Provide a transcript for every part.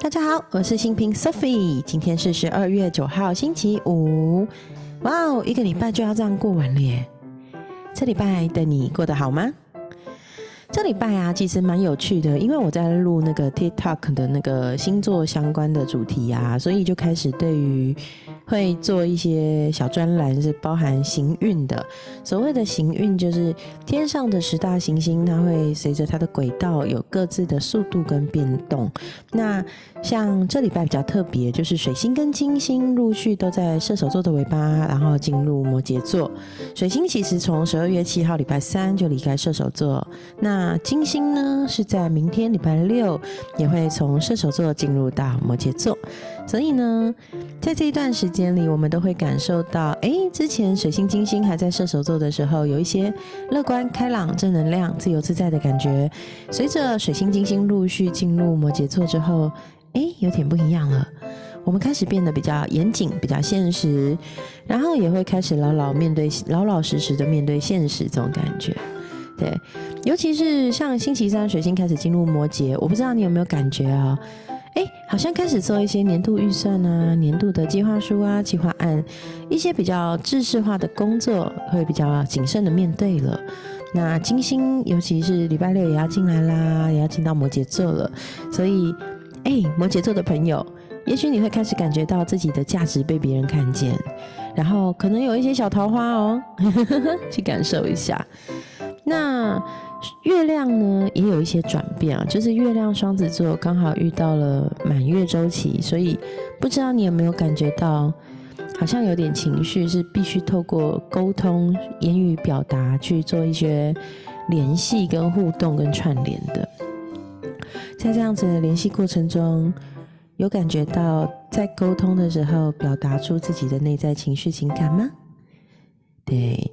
大家好，我是新平 Sophie，今天是十二月九号星期五。哇哦，一个礼拜就要这样过完了耶！这礼拜的你过得好吗？这礼拜啊，其实蛮有趣的，因为我在录那个 TikTok 的那个星座相关的主题啊，所以就开始对于会做一些小专栏，是包含行运的。所谓的行运，就是天上的十大行星，它会随着它的轨道有各自的速度跟变动。那像这礼拜比较特别，就是水星跟金星陆续都在射手座的尾巴，然后进入摩羯座。水星其实从十二月七号礼拜三就离开射手座，那那金星呢是在明天礼拜六也会从射手座进入到摩羯座。所以呢，在这一段时间里，我们都会感受到，哎，之前水星、金星还在射手座的时候，有一些乐观、开朗、正能量、自由自在的感觉。随着水星、金星陆续进入摩羯座之后，哎，有点不一样了。我们开始变得比较严谨、比较现实，然后也会开始老老面对、老老实实的面对现实这种感觉。对，尤其是像星期三水星开始进入摩羯，我不知道你有没有感觉啊？哎，好像开始做一些年度预算啊、年度的计划书啊、计划案，一些比较制式化的工作，会比较谨慎的面对了。那金星，尤其是礼拜六也要进来啦，也要进到摩羯座了。所以，哎，摩羯座的朋友，也许你会开始感觉到自己的价值被别人看见，然后可能有一些小桃花哦，去感受一下。那。月亮呢也有一些转变啊，就是月亮双子座刚好遇到了满月周期，所以不知道你有没有感觉到，好像有点情绪是必须透过沟通、言语表达去做一些联系、跟互动、跟串联的。在这样子的联系过程中，有感觉到在沟通的时候表达出自己的内在情绪、情感吗？对。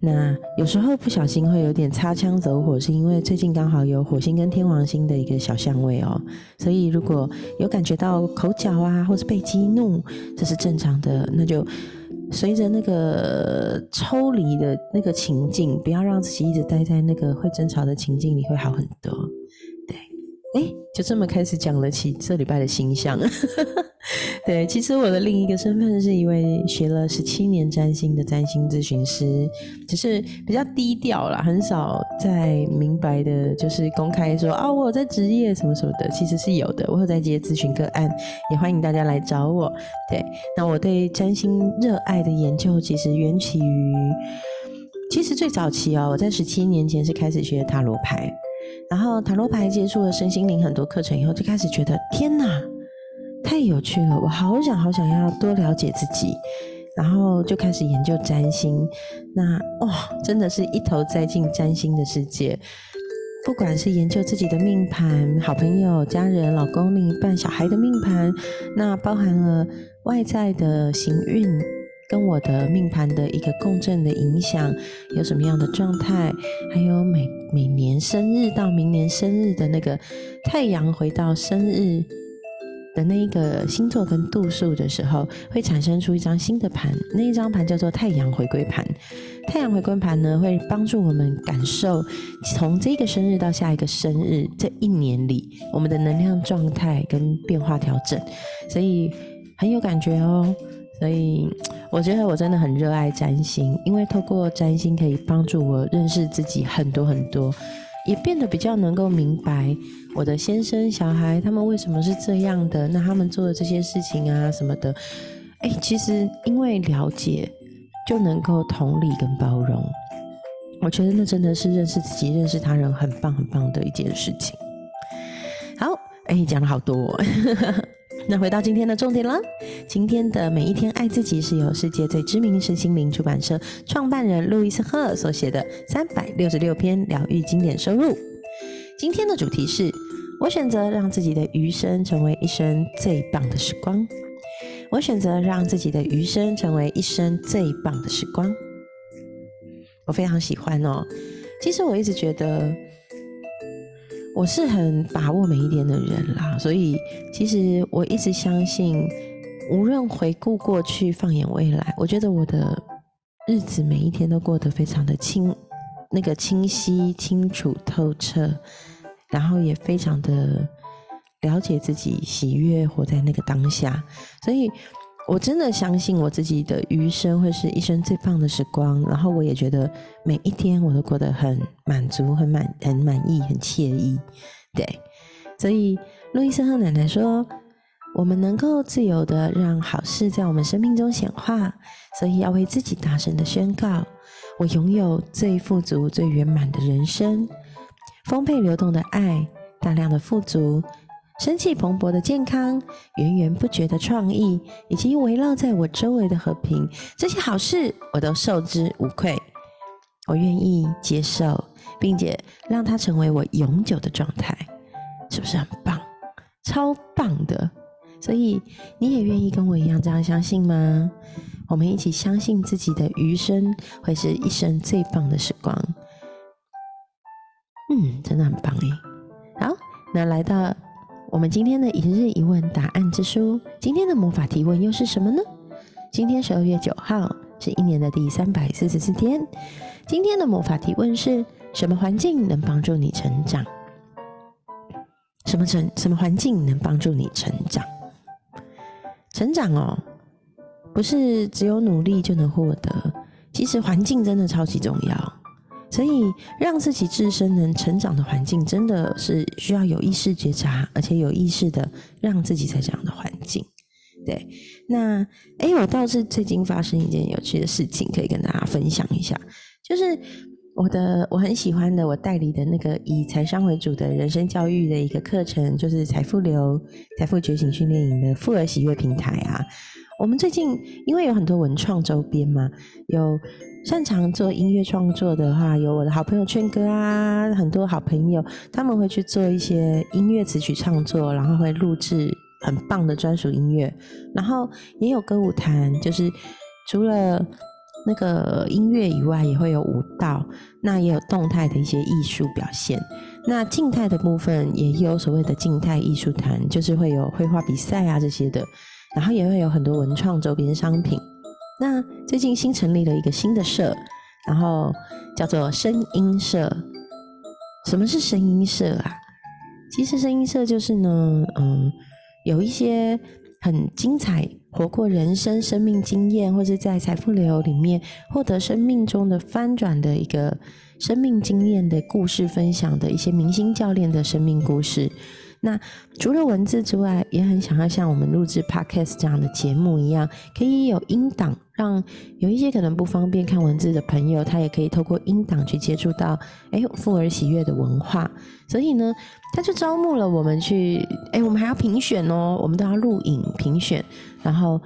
那有时候不小心会有点擦枪走火，是因为最近刚好有火星跟天王星的一个小相位哦，所以如果有感觉到口角啊，或是被激怒，这是正常的。那就随着那个抽离的那个情境，不要让自己一直待在那个会争吵的情境里，会好很多。对，哎。就这么开始讲了起这礼拜的星象，对，其实我的另一个身份是一位学了十七年占星的占星咨询师，只是比较低调啦，很少在明白的，就是公开说啊，我有在职业什么什么的，其实是有的，我有在接咨询个案，也欢迎大家来找我。对，那我对占星热爱的研究，其实缘起于，其实最早期哦，我在十七年前是开始学塔罗牌。然后塔罗牌接触了身心灵很多课程以后，就开始觉得天哪，太有趣了！我好想好想要多了解自己，然后就开始研究占星。那哇，真的是一头栽进占星的世界。不管是研究自己的命盘、好朋友、家人、老公、另一半、小孩的命盘，那包含了外在的行运。跟我的命盘的一个共振的影响有什么样的状态？还有每每年生日到明年生日的那个太阳回到生日的那一个星座跟度数的时候，会产生出一张新的盘，那一张盘叫做太阳回归盘。太阳回归盘呢，会帮助我们感受从这个生日到下一个生日这一年里我们的能量状态跟变化调整，所以很有感觉哦。所以我觉得我真的很热爱占星，因为透过占星可以帮助我认识自己很多很多，也变得比较能够明白我的先生、小孩他们为什么是这样的，那他们做的这些事情啊什么的，哎，其实因为了解就能够同理跟包容，我觉得那真的是认识自己、认识他人很棒很棒的一件事情。好，哎，讲了好多。那回到今天的重点了。今天的每一天爱自己是由世界最知名身心灵出版社创办人路易斯·赫所写的三百六十六篇疗愈经典收入。今天的主题是：我选择让自己的余生成为一生最棒的时光。我选择让自己的余生成为一生最棒的时光。我非常喜欢哦。其实我一直觉得。我是很把握每一天的人啦，所以其实我一直相信，无论回顾过去，放眼未来，我觉得我的日子每一天都过得非常的清，那个清晰、清楚、透彻，然后也非常的了解自己，喜悦活在那个当下。所以，我真的相信我自己的余生会是一生最棒的时光。然后，我也觉得每一天我都过得很满足、很满、很满意、很惬意。对，所以路易斯和奶奶说。我们能够自由的让好事在我们生命中显化，所以要为自己大声的宣告：我拥有最富足、最圆满的人生，丰沛流动的爱，大量的富足，生气蓬勃的健康，源源不绝的创意，以及围绕在我周围的和平。这些好事我都受之无愧，我愿意接受，并且让它成为我永久的状态，是不是很棒？超棒的！所以你也愿意跟我一样这样相信吗？我们一起相信自己的余生会是一生最棒的时光。嗯，真的很棒诶。好，那来到我们今天的一日一问答案之书，今天的魔法提问又是什么呢？今天十二月九号是一年的第三百四十四天。今天的魔法提问是什么环境能帮助你成长？什么成什么环境能帮助你成长？成长哦，不是只有努力就能获得，其实环境真的超级重要。所以让自己自身能成长的环境，真的是需要有意识觉察，而且有意识的让自己在这样的环境。对，那哎，我倒是最近发生一件有趣的事情，可以跟大家分享一下，就是。我的我很喜欢的，我代理的那个以财商为主的人生教育的一个课程，就是财富流、财富觉醒训练营的富儿喜悦平台啊。我们最近因为有很多文创周边嘛，有擅长做音乐创作的话，有我的好朋友劝哥啊，很多好朋友他们会去做一些音乐词曲创作，然后会录制很棒的专属音乐，然后也有歌舞团，就是除了。那个音乐以外，也会有舞蹈，那也有动态的一些艺术表现。那静态的部分也有所谓的静态艺术团，就是会有绘画比赛啊这些的，然后也会有很多文创周边商品。那最近新成立了一个新的社，然后叫做声音社。什么是声音社啊？其实声音社就是呢，嗯，有一些很精彩。活过人生生命经验，或者在财富流里面获得生命中的翻转的一个生命经验的故事分享的一些明星教练的生命故事。那除了文字之外，也很想要像我们录制 podcast 这样的节目一样，可以有音档，让有一些可能不方便看文字的朋友，他也可以透过音档去接触到，哎，富儿喜悦的文化。所以呢，他就招募了我们去，哎，我们还要评选哦，我们都要录影评选，然后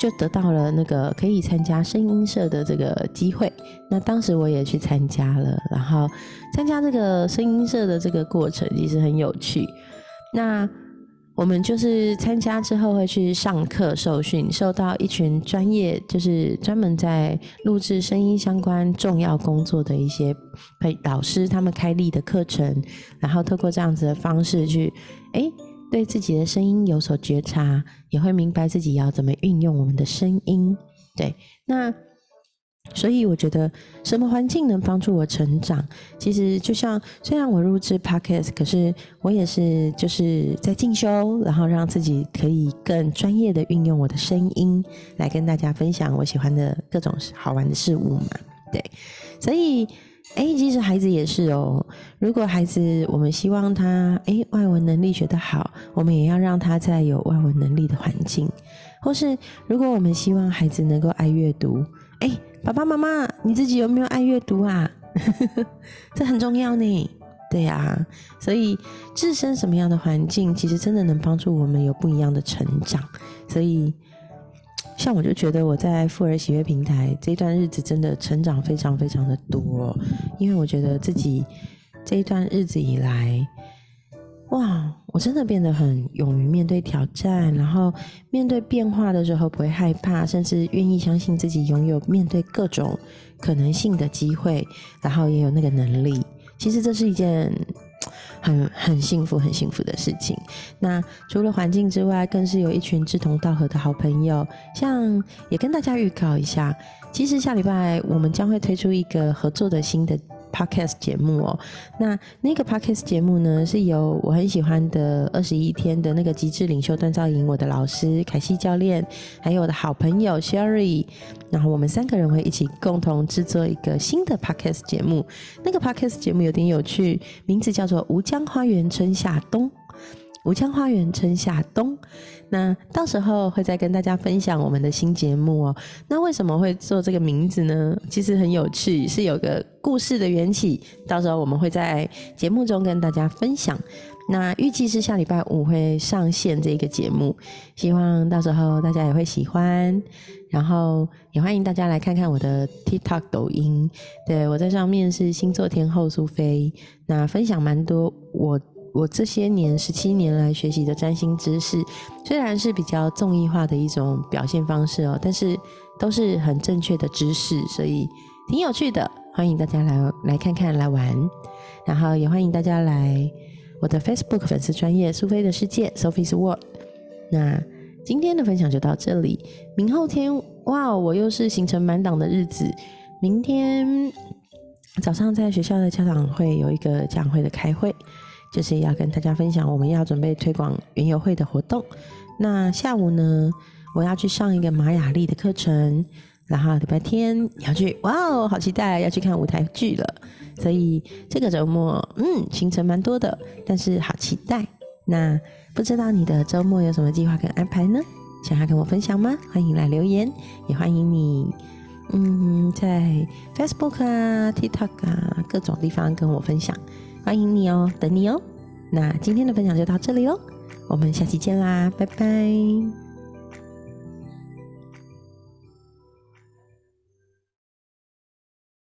就得到了那个可以参加声音社的这个机会。那当时我也去参加了，然后参加这个声音社的这个过程，其实很有趣。那我们就是参加之后会去上课受训，受到一群专业，就是专门在录制声音相关重要工作的一些培导师，他们开立的课程，然后透过这样子的方式去，哎，对自己的声音有所觉察，也会明白自己要怎么运用我们的声音。对，那。所以我觉得什么环境能帮助我成长？其实就像虽然我入职 podcast，可是我也是就是在进修，然后让自己可以更专业的运用我的声音来跟大家分享我喜欢的各种好玩的事物嘛。对，所以哎，其实孩子也是哦。如果孩子我们希望他哎外文能力学得好，我们也要让他在有外文能力的环境。或是如果我们希望孩子能够爱阅读，哎。爸爸妈妈，你自己有没有爱阅读啊？这很重要呢。对呀，所以置身什么样的环境，其实真的能帮助我们有不一样的成长。所以，像我就觉得我在富儿喜悦平台这段日子，真的成长非常非常的多。因为我觉得自己这一段日子以来。哇，我真的变得很勇于面对挑战，然后面对变化的时候不会害怕，甚至愿意相信自己拥有面对各种可能性的机会，然后也有那个能力。其实这是一件很很幸福、很幸福的事情。那除了环境之外，更是有一群志同道合的好朋友。像也跟大家预告一下，其实下礼拜我们将会推出一个合作的新的。Podcast 节目哦。那那个 podcast 节目呢，是由我很喜欢的二十一天的那个极致领袖锻造营，我的老师凯西教练，还有我的好朋友 Sherry，然后我们三个人会一起共同制作一个新的 podcast 节目。那个 podcast 节目有点有趣，名字叫做《吴江花园春夏冬》。吴江花园春夏冬，那到时候会再跟大家分享我们的新节目哦。那为什么会做这个名字呢？其实很有趣，是有个故事的缘起。到时候我们会在节目中跟大家分享。那预计是下礼拜五会上线这个节目，希望到时候大家也会喜欢。然后也欢迎大家来看看我的 TikTok 抖音，对我在上面是星座天后苏菲，那分享蛮多我。我这些年十七年来学习的占星知识，虽然是比较综艺化的一种表现方式哦，但是都是很正确的知识，所以挺有趣的。欢迎大家来来看看来玩，然后也欢迎大家来我的 Facebook 粉丝专业苏菲的世界 Sophie's World。那今天的分享就到这里，明后天哇，我又是行程满档的日子。明天早上在学校的家长会有一个家长会的开会。就是要跟大家分享，我们要准备推广园游会的活动。那下午呢，我要去上一个玛雅丽的课程，然后礼拜天要去，哇哦，好期待要去看舞台剧了。所以这个周末，嗯，行程蛮多的，但是好期待。那不知道你的周末有什么计划跟安排呢？想要跟我分享吗？欢迎来留言，也欢迎你，嗯，在 Facebook 啊、TikTok 啊各种地方跟我分享。欢迎你哦，等你哦。那今天的分享就到这里喽，我们下期见啦，拜拜。